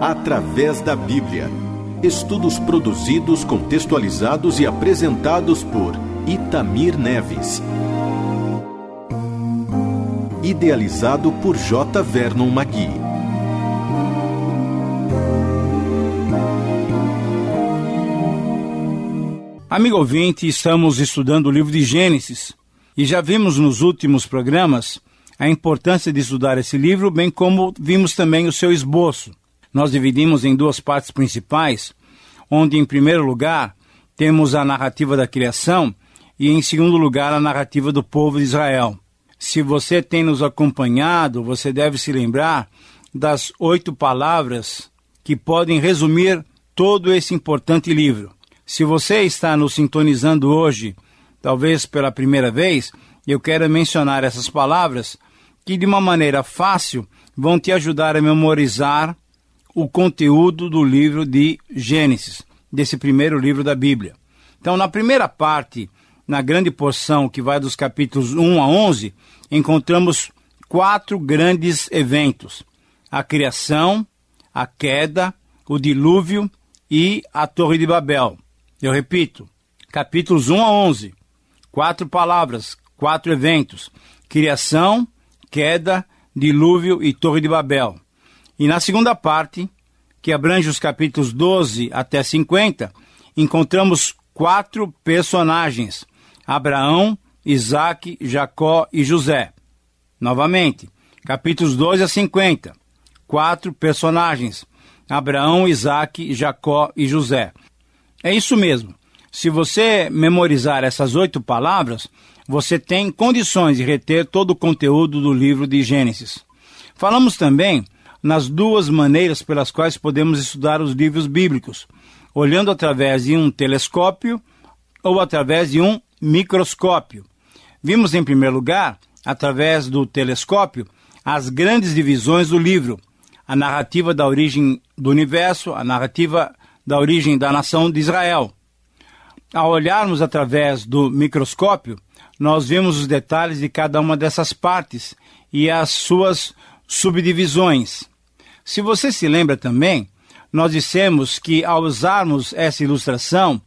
Através da Bíblia. Estudos produzidos, contextualizados e apresentados por Itamir Neves. Idealizado por J. Vernon Magui. Amigo ouvinte, estamos estudando o livro de Gênesis e já vimos nos últimos programas a importância de estudar esse livro, bem como vimos também o seu esboço. Nós dividimos em duas partes principais, onde, em primeiro lugar, temos a narrativa da criação e, em segundo lugar, a narrativa do povo de Israel. Se você tem nos acompanhado, você deve se lembrar das oito palavras que podem resumir todo esse importante livro. Se você está nos sintonizando hoje, talvez pela primeira vez, eu quero mencionar essas palavras que, de uma maneira fácil, vão te ajudar a memorizar o conteúdo do livro de Gênesis, desse primeiro livro da Bíblia. Então, na primeira parte, na grande porção que vai dos capítulos 1 a 11, encontramos quatro grandes eventos: a criação, a queda, o dilúvio e a Torre de Babel. Eu repito, capítulos 1 a 11, quatro palavras, quatro eventos: criação, queda, dilúvio e Torre de Babel. E na segunda parte, que abrange os capítulos 12 até 50, encontramos quatro personagens: Abraão, Isaac, Jacó e José. Novamente, capítulos 12 a 50, quatro personagens: Abraão, Isaac, Jacó e José. É isso mesmo. Se você memorizar essas oito palavras, você tem condições de reter todo o conteúdo do livro de Gênesis. Falamos também nas duas maneiras pelas quais podemos estudar os livros bíblicos: olhando através de um telescópio ou através de um microscópio. Vimos, em primeiro lugar, através do telescópio, as grandes divisões do livro: a narrativa da origem do universo, a narrativa da origem da nação de Israel. Ao olharmos através do microscópio, nós vemos os detalhes de cada uma dessas partes e as suas subdivisões. Se você se lembra também, nós dissemos que ao usarmos essa ilustração,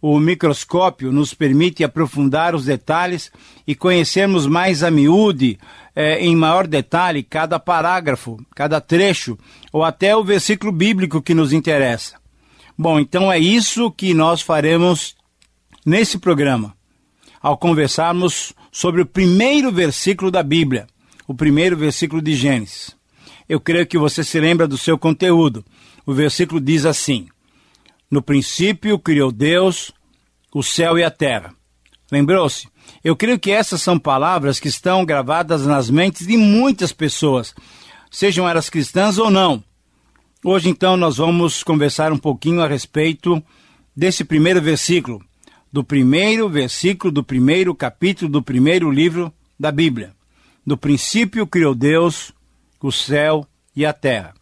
o microscópio nos permite aprofundar os detalhes e conhecermos mais a miúde, eh, em maior detalhe, cada parágrafo, cada trecho, ou até o versículo bíblico que nos interessa. Bom, então é isso que nós faremos nesse programa ao conversarmos sobre o primeiro versículo da Bíblia, o primeiro versículo de Gênesis. Eu creio que você se lembra do seu conteúdo. O versículo diz assim: No princípio criou Deus o céu e a terra. Lembrou-se? Eu creio que essas são palavras que estão gravadas nas mentes de muitas pessoas, sejam elas cristãs ou não. Hoje, então, nós vamos conversar um pouquinho a respeito desse primeiro versículo, do primeiro versículo do primeiro capítulo do primeiro livro da Bíblia. No princípio criou Deus o céu e a terra.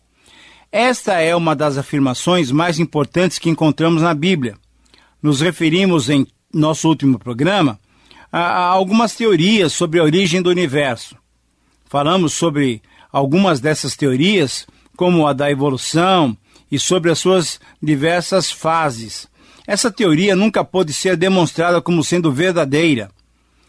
Esta é uma das afirmações mais importantes que encontramos na Bíblia. Nos referimos em nosso último programa a, algumas teorias sobre a origem do universo. Falamos sobre algumas dessas teorias, como a da evolução e sobre as suas diversas fases. Essa teoria nunca pôde ser demonstrada como sendo verdadeira.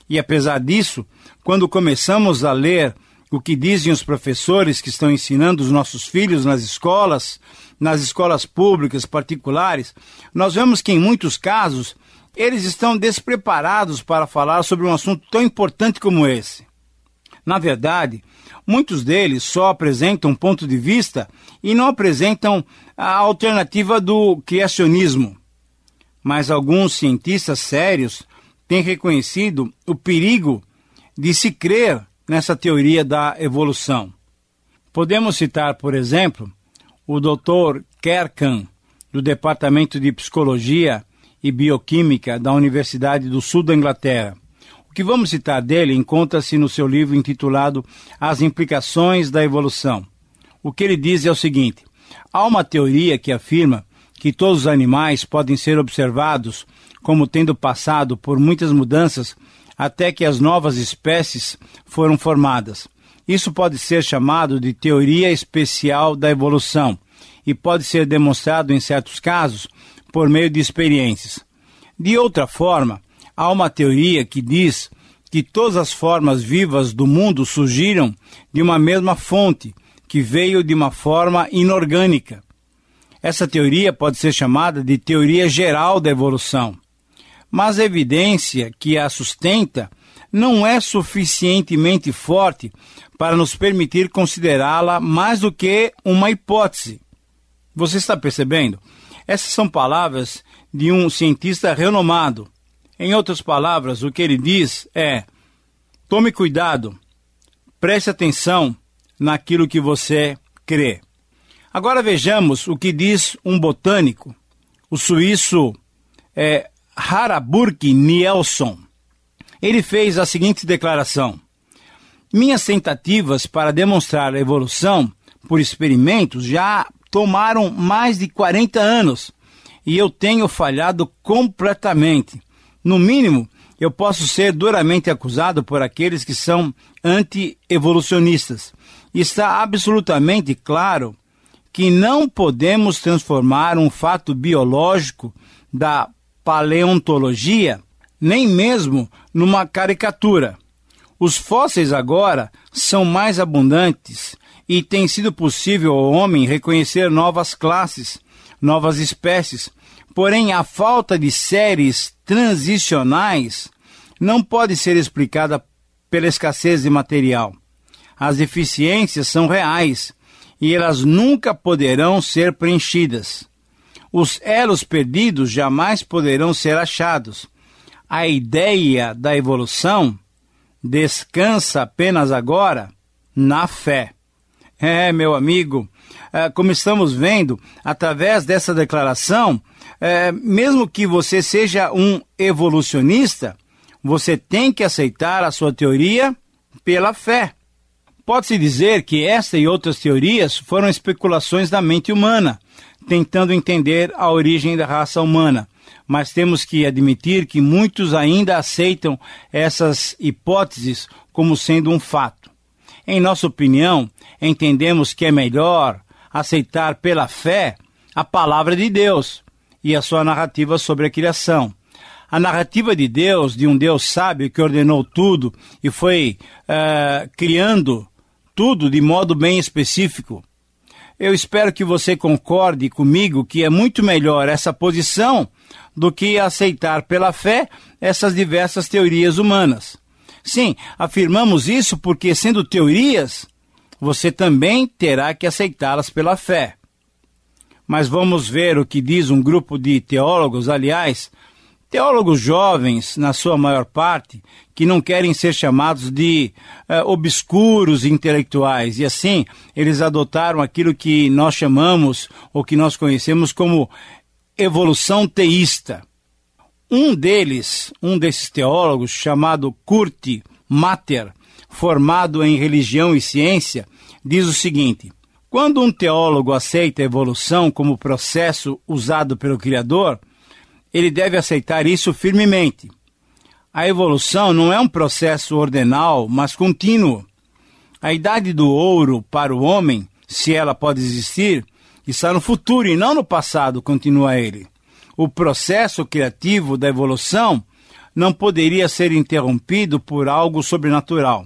E apesar disso, quando começamos a ler o que dizem os professores que estão ensinando os nossos filhos nas escolas, nas escolas públicas, particulares, nós vemos que em muitos casos eles estão despreparados para falar sobre um assunto tão importante como esse. Na verdade, muitos deles só apresentam um ponto de vista e não apresentam a alternativa do criacionismo mas alguns cientistas sérios têm reconhecido o perigo de se crer nessa teoria da evolução. Podemos citar, por exemplo, o Dr. Kerkan, do Departamento de Psicologia e Bioquímica da Universidade do Sul da Inglaterra. O que vamos citar dele encontra-se no seu livro intitulado As Implicações da Evolução. O que ele diz é o seguinte: há uma teoria que afirma que todos os animais podem ser observados como tendo passado por muitas mudanças até que as novas espécies foram formadas. Isso pode ser chamado de teoria especial da evolução, e pode ser demonstrado em certos casos por meio de experiências. De outra forma, há uma teoria que diz que todas as formas vivas do mundo surgiram de uma mesma fonte, que veio de uma forma inorgânica. Essa teoria pode ser chamada de teoria geral da evolução. Mas a evidência que a sustenta não é suficientemente forte para nos permitir considerá-la mais do que uma hipótese. Você está percebendo? Essas são palavras de um cientista renomado. Em outras palavras, o que ele diz é: tome cuidado, preste atenção naquilo que você crê. Agora vejamos o que diz um botânico, o suíço é, Haraburg Nielsen. Ele fez a seguinte declaração: Minhas tentativas para demonstrar a evolução por experimentos já tomaram mais de 40 anos e eu tenho falhado completamente. No mínimo, eu posso ser duramente acusado por aqueles que são anti-evolucionistas. Está absolutamente claro que não podemos transformar um fato biológico da paleontologia nem mesmo numa caricatura. Os fósseis agora são mais abundantes e tem sido possível ao homem reconhecer novas classes, novas espécies. Porém, a falta de séries transicionais não pode ser explicada pela escassez de material. As deficiências são reais e elas nunca poderão ser preenchidas. Os elos perdidos jamais poderão ser achados. A ideia da evolução descansa apenas agora na fé. É, meu amigo, é, como estamos vendo, através dessa declaração, é, mesmo que você seja um evolucionista, você tem que aceitar a sua teoria pela fé. Pode-se dizer que esta e outras teorias foram especulações da mente humana, tentando entender a origem da raça humana. Mas temos que admitir que muitos ainda aceitam essas hipóteses como sendo um fato. Em nossa opinião, entendemos que é melhor aceitar pela fé a palavra de Deus e a sua narrativa sobre a criação. A narrativa de Deus, de um Deus sábio que ordenou tudo e foi uh, criando tudo de modo bem específico. Eu espero que você concorde comigo que é muito melhor essa posição do que aceitar pela fé essas diversas teorias humanas. Sim, afirmamos isso porque, sendo teorias, você também terá que aceitá-las pela fé. Mas vamos ver o que diz um grupo de teólogos, aliás, teólogos jovens, na sua maior parte, que não querem ser chamados de uh, obscuros intelectuais, e assim eles adotaram aquilo que nós chamamos, ou que nós conhecemos como evolução teísta. Um deles, um desses teólogos, chamado Kurt Matter, formado em religião e ciência, diz o seguinte: quando um teólogo aceita a evolução como processo usado pelo Criador, ele deve aceitar isso firmemente. A evolução não é um processo ordenal, mas contínuo. A idade do ouro para o homem, se ela pode existir, está no futuro e não no passado, continua ele o processo criativo da evolução não poderia ser interrompido por algo sobrenatural.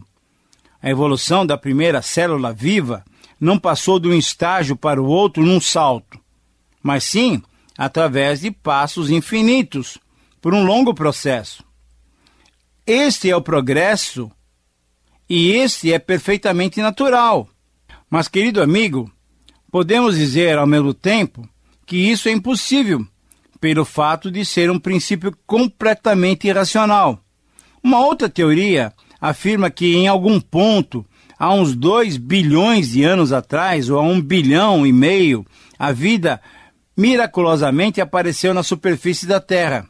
A evolução da primeira célula viva não passou de um estágio para o outro num salto, mas sim através de passos infinitos, por um longo processo. Este é o progresso e este é perfeitamente natural. Mas, querido amigo, podemos dizer ao mesmo tempo que isso é impossível pelo fato de ser um princípio completamente irracional. Uma outra teoria afirma que em algum ponto, há uns 2 bilhões de anos atrás, ou há um bilhão e meio, a vida miraculosamente apareceu na superfície da Terra.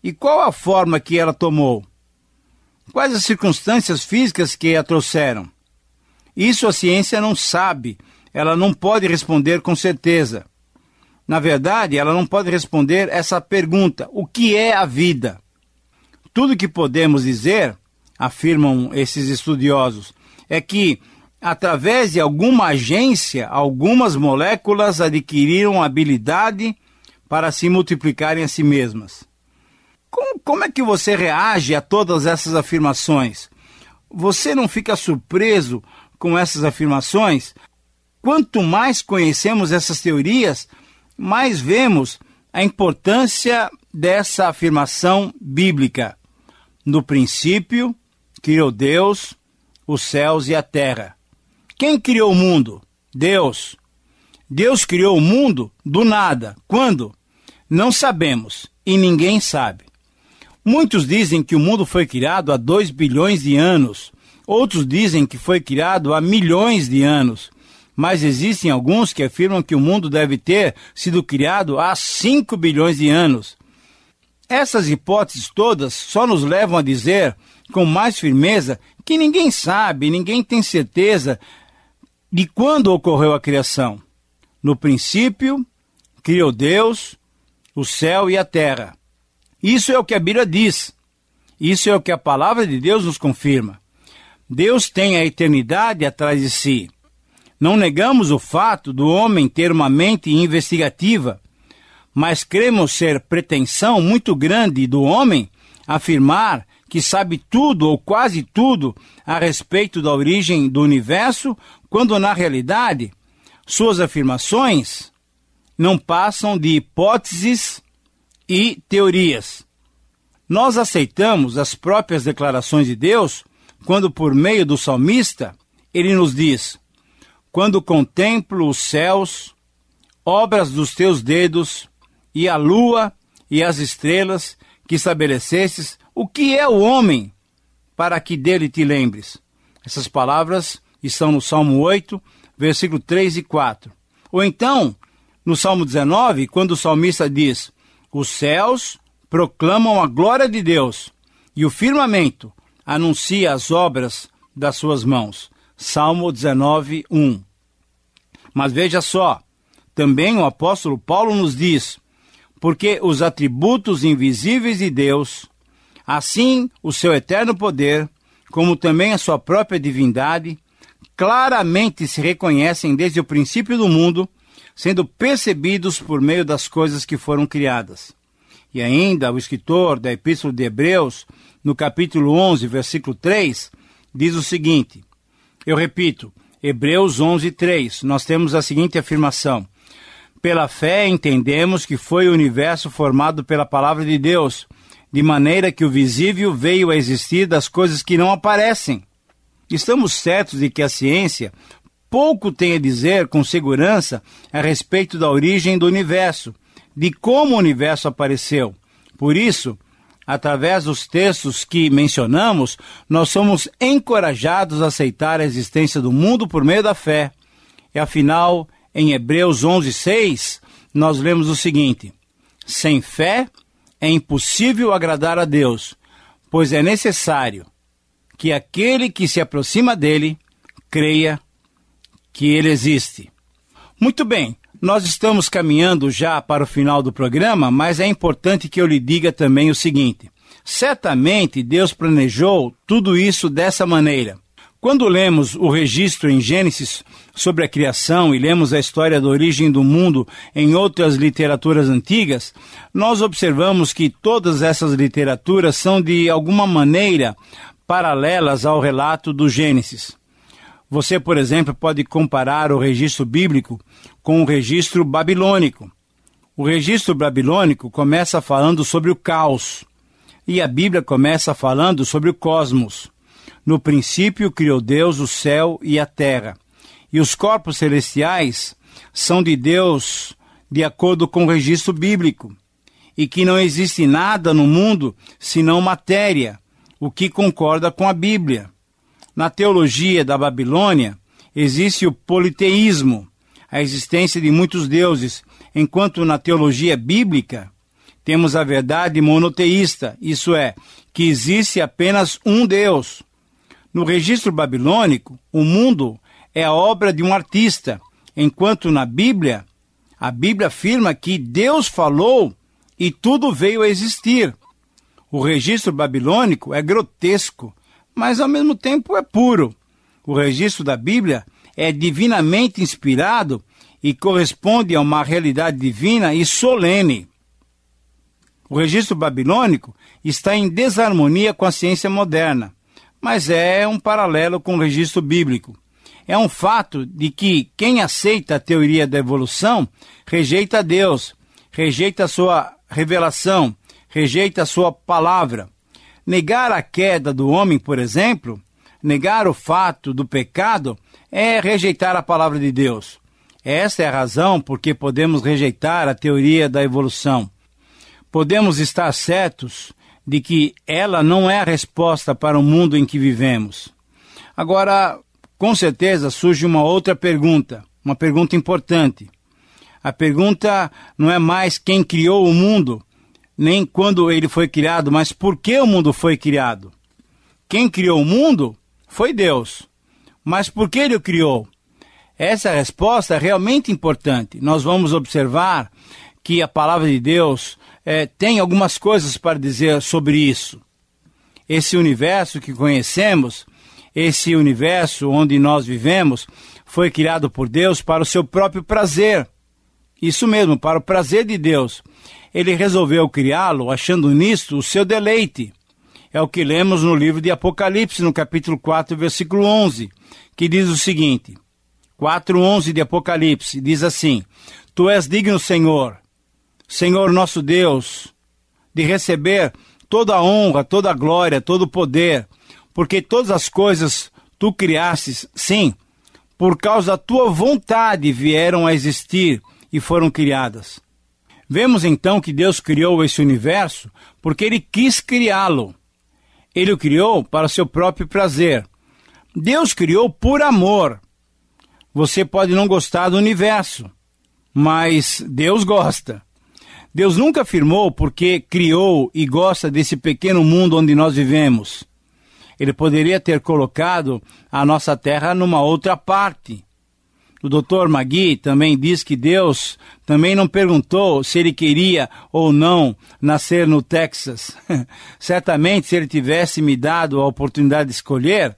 E qual a forma que ela tomou? Quais as circunstâncias físicas que a trouxeram? Isso a ciência não sabe, ela não pode responder com certeza. Na verdade, ela não pode responder essa pergunta: o que é a vida? Tudo que podemos dizer, afirmam esses estudiosos, é que através de alguma agência, algumas moléculas adquiriram habilidade para se multiplicarem a si mesmas. Como, como é que você reage a todas essas afirmações? Você não fica surpreso com essas afirmações? Quanto mais conhecemos essas teorias, mais vemos a importância dessa afirmação bíblica. No princípio, criou Deus os céus e a terra. Quem criou o mundo? Deus. Deus criou o mundo do nada. Quando? Não sabemos e ninguém sabe. Muitos dizem que o mundo foi criado há 2 bilhões de anos. Outros dizem que foi criado há milhões de anos. Mas existem alguns que afirmam que o mundo deve ter sido criado há 5 bilhões de anos. Essas hipóteses todas só nos levam a dizer com mais firmeza que ninguém sabe, ninguém tem certeza de quando ocorreu a criação. No princípio, criou Deus o céu e a terra. Isso é o que a Bíblia diz. Isso é o que a palavra de Deus nos confirma. Deus tem a eternidade atrás de si. Não negamos o fato do homem ter uma mente investigativa, mas cremos ser pretensão muito grande do homem afirmar que sabe tudo ou quase tudo a respeito da origem do universo, quando na realidade suas afirmações não passam de hipóteses e teorias. Nós aceitamos as próprias declarações de Deus quando, por meio do salmista, ele nos diz: Quando contemplo os céus, obras dos teus dedos, e a lua e as estrelas que estabelecestes, o que é o homem para que dele te lembres? Essas palavras estão no Salmo 8, versículo 3 e 4. Ou então, no Salmo 19, quando o salmista diz: Os céus proclamam a glória de Deus e o firmamento anuncia as obras das suas mãos. Salmo 19, 1. Mas veja só, também o apóstolo Paulo nos diz: porque os atributos invisíveis de Deus, Assim, o seu eterno poder, como também a sua própria divindade, claramente se reconhecem desde o princípio do mundo, sendo percebidos por meio das coisas que foram criadas. E ainda o escritor da Epístola de Hebreus, no capítulo 11, versículo 3, diz o seguinte: Eu repito, Hebreus 11, 3, nós temos a seguinte afirmação: Pela fé entendemos que foi o universo formado pela palavra de Deus de maneira que o visível veio a existir das coisas que não aparecem. Estamos certos de que a ciência pouco tem a dizer com segurança a respeito da origem do universo, de como o universo apareceu. Por isso, através dos textos que mencionamos, nós somos encorajados a aceitar a existência do mundo por meio da fé. E afinal, em Hebreus 11:6, nós lemos o seguinte: Sem fé é impossível agradar a Deus, pois é necessário que aquele que se aproxima dele creia que ele existe. Muito bem, nós estamos caminhando já para o final do programa, mas é importante que eu lhe diga também o seguinte: certamente Deus planejou tudo isso dessa maneira. Quando lemos o registro em Gênesis sobre a criação e lemos a história da origem do mundo em outras literaturas antigas, nós observamos que todas essas literaturas são de alguma maneira paralelas ao relato do Gênesis. Você, por exemplo, pode comparar o registro bíblico com o registro babilônico. O registro babilônico começa falando sobre o caos e a Bíblia começa falando sobre o cosmos. No princípio criou Deus o céu e a terra. E os corpos celestiais são de Deus de acordo com o registro bíblico. E que não existe nada no mundo senão matéria, o que concorda com a Bíblia. Na teologia da Babilônia existe o politeísmo, a existência de muitos deuses, enquanto na teologia bíblica temos a verdade monoteísta, isso é, que existe apenas um Deus. No registro babilônico, o mundo é a obra de um artista, enquanto na Bíblia, a Bíblia afirma que Deus falou e tudo veio a existir. O registro babilônico é grotesco, mas ao mesmo tempo é puro. O registro da Bíblia é divinamente inspirado e corresponde a uma realidade divina e solene. O registro babilônico está em desarmonia com a ciência moderna, mas é um paralelo com o registro bíblico. É um fato de que quem aceita a teoria da evolução rejeita Deus, rejeita a sua revelação, rejeita a sua palavra. Negar a queda do homem, por exemplo, negar o fato do pecado, é rejeitar a palavra de Deus. Esta é a razão por que podemos rejeitar a teoria da evolução. Podemos estar certos de que ela não é a resposta para o mundo em que vivemos. Agora, com certeza surge uma outra pergunta, uma pergunta importante. A pergunta não é mais quem criou o mundo, nem quando ele foi criado, mas por que o mundo foi criado. Quem criou o mundo foi Deus. Mas por que ele o criou? Essa resposta é realmente importante. Nós vamos observar que a palavra de Deus é, tem algumas coisas para dizer sobre isso. Esse universo que conhecemos, esse universo onde nós vivemos, foi criado por Deus para o seu próprio prazer. Isso mesmo, para o prazer de Deus. Ele resolveu criá-lo achando nisto o seu deleite. É o que lemos no livro de Apocalipse, no capítulo 4, versículo 11, que diz o seguinte: 4:11 de Apocalipse diz assim: Tu és digno, Senhor, Senhor nosso Deus, de receber toda a honra, toda a glória, todo o poder, porque todas as coisas tu criastes, sim, por causa da tua vontade vieram a existir e foram criadas. Vemos então que Deus criou esse universo porque ele quis criá-lo. Ele o criou para seu próprio prazer. Deus criou por amor. Você pode não gostar do universo, mas Deus gosta. Deus nunca afirmou porque criou e gosta desse pequeno mundo onde nós vivemos. Ele poderia ter colocado a nossa terra numa outra parte. O Dr. Magui também diz que Deus também não perguntou se ele queria ou não nascer no Texas. Certamente, se ele tivesse me dado a oportunidade de escolher,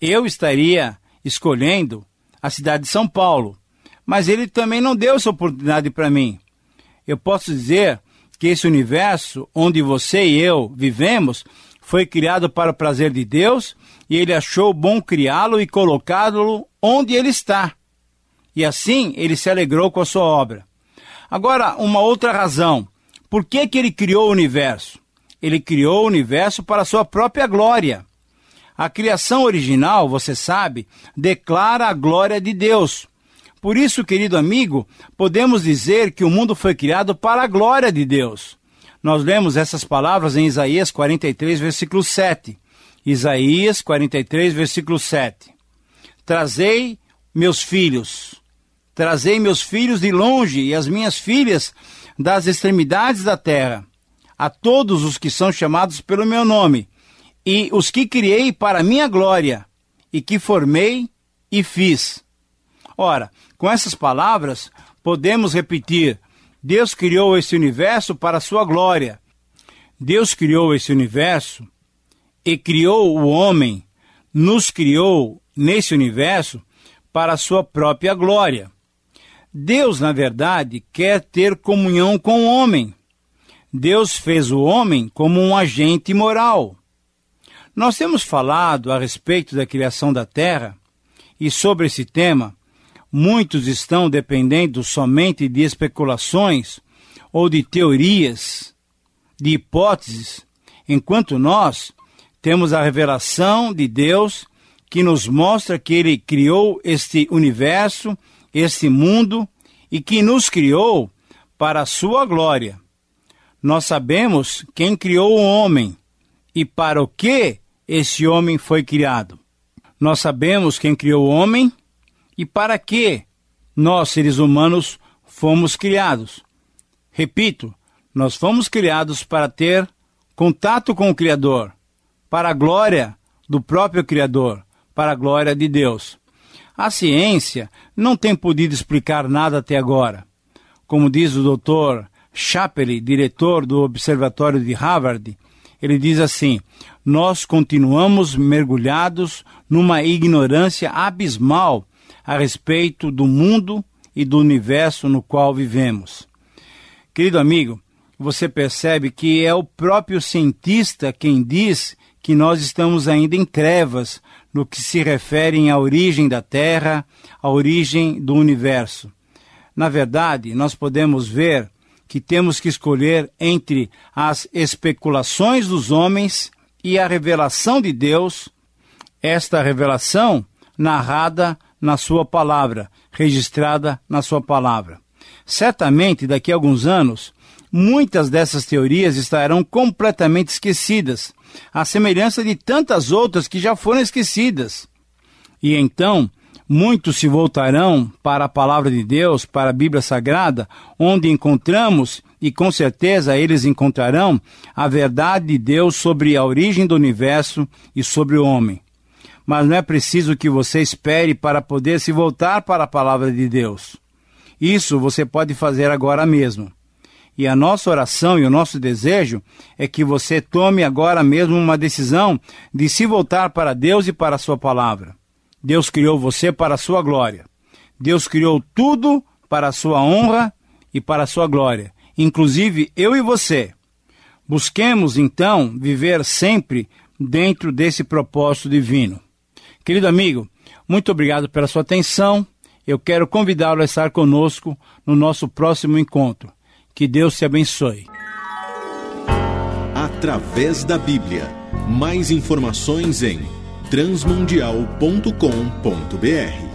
eu estaria escolhendo a cidade de São Paulo. Mas ele também não deu essa oportunidade para mim. Eu posso dizer que esse universo onde você e eu vivemos foi criado para o prazer de Deus e ele achou bom criá-lo e colocá-lo onde ele está. E assim ele se alegrou com a sua obra. Agora, uma outra razão. Por que, que ele criou o universo? Ele criou o universo para a sua própria glória. A criação original, você sabe, declara a glória de Deus. Por isso, querido amigo, podemos dizer que o mundo foi criado para a glória de Deus. Nós lemos essas palavras em Isaías 43, versículo 7. Isaías 43, versículo 7. Trazei meus filhos, trazei meus filhos de longe e as minhas filhas das extremidades da terra, a todos os que são chamados pelo meu nome, e os que criei para minha glória, e que formei e fiz. Ora, com essas palavras, podemos repetir: Deus criou esse universo para a sua glória. Deus criou esse universo e criou o homem, nos criou nesse universo para a sua própria glória. Deus, na verdade, quer ter comunhão com o homem. Deus fez o homem como um agente moral. Nós temos falado a respeito da criação da Terra e sobre esse tema, muitos estão dependendo somente de especulações ou de teorias, de hipóteses, enquanto nós temos a revelação de Deus que nos mostra que Ele criou este universo, este mundo e que nos criou para a sua glória. Nós sabemos quem criou o homem e para o que esse homem foi criado. Nós sabemos quem criou o homem e para que nós, seres humanos, fomos criados. Repito, nós fomos criados para ter contato com o Criador, para a glória do próprio Criador, para a glória de Deus. A ciência não tem podido explicar nada até agora. Como diz o Dr. Chappelle, diretor do Observatório de Harvard, Ele diz assim: Nós continuamos mergulhados numa ignorância abismal a respeito do mundo e do universo no qual vivemos. Querido amigo, você percebe que é o próprio cientista quem diz que nós estamos ainda em trevas no que se refere à origem da Terra, à origem do universo. Na verdade, nós podemos ver que temos que escolher entre as especulações dos homens e a revelação de Deus, esta revelação narrada na Sua palavra, registrada na Sua palavra. Certamente, daqui a alguns anos, muitas dessas teorias estarão completamente esquecidas, à semelhança de tantas outras que já foram esquecidas. E então, Muitos se voltarão para a palavra de Deus, para a Bíblia Sagrada, onde encontramos, e com certeza eles encontrarão, a verdade de Deus sobre a origem do universo e sobre o homem. Mas não é preciso que você espere para poder se voltar para a palavra de Deus. Isso você pode fazer agora mesmo. E a nossa oração e o nosso desejo é que você tome agora mesmo uma decisão de se voltar para Deus e para a sua palavra. Deus criou você para a sua glória. Deus criou tudo para a sua honra e para a sua glória, inclusive eu e você. Busquemos então viver sempre dentro desse propósito divino. Querido amigo, muito obrigado pela sua atenção. Eu quero convidá-lo a estar conosco no nosso próximo encontro. Que Deus te abençoe. Através da Bíblia. Mais informações em transmundial.com.br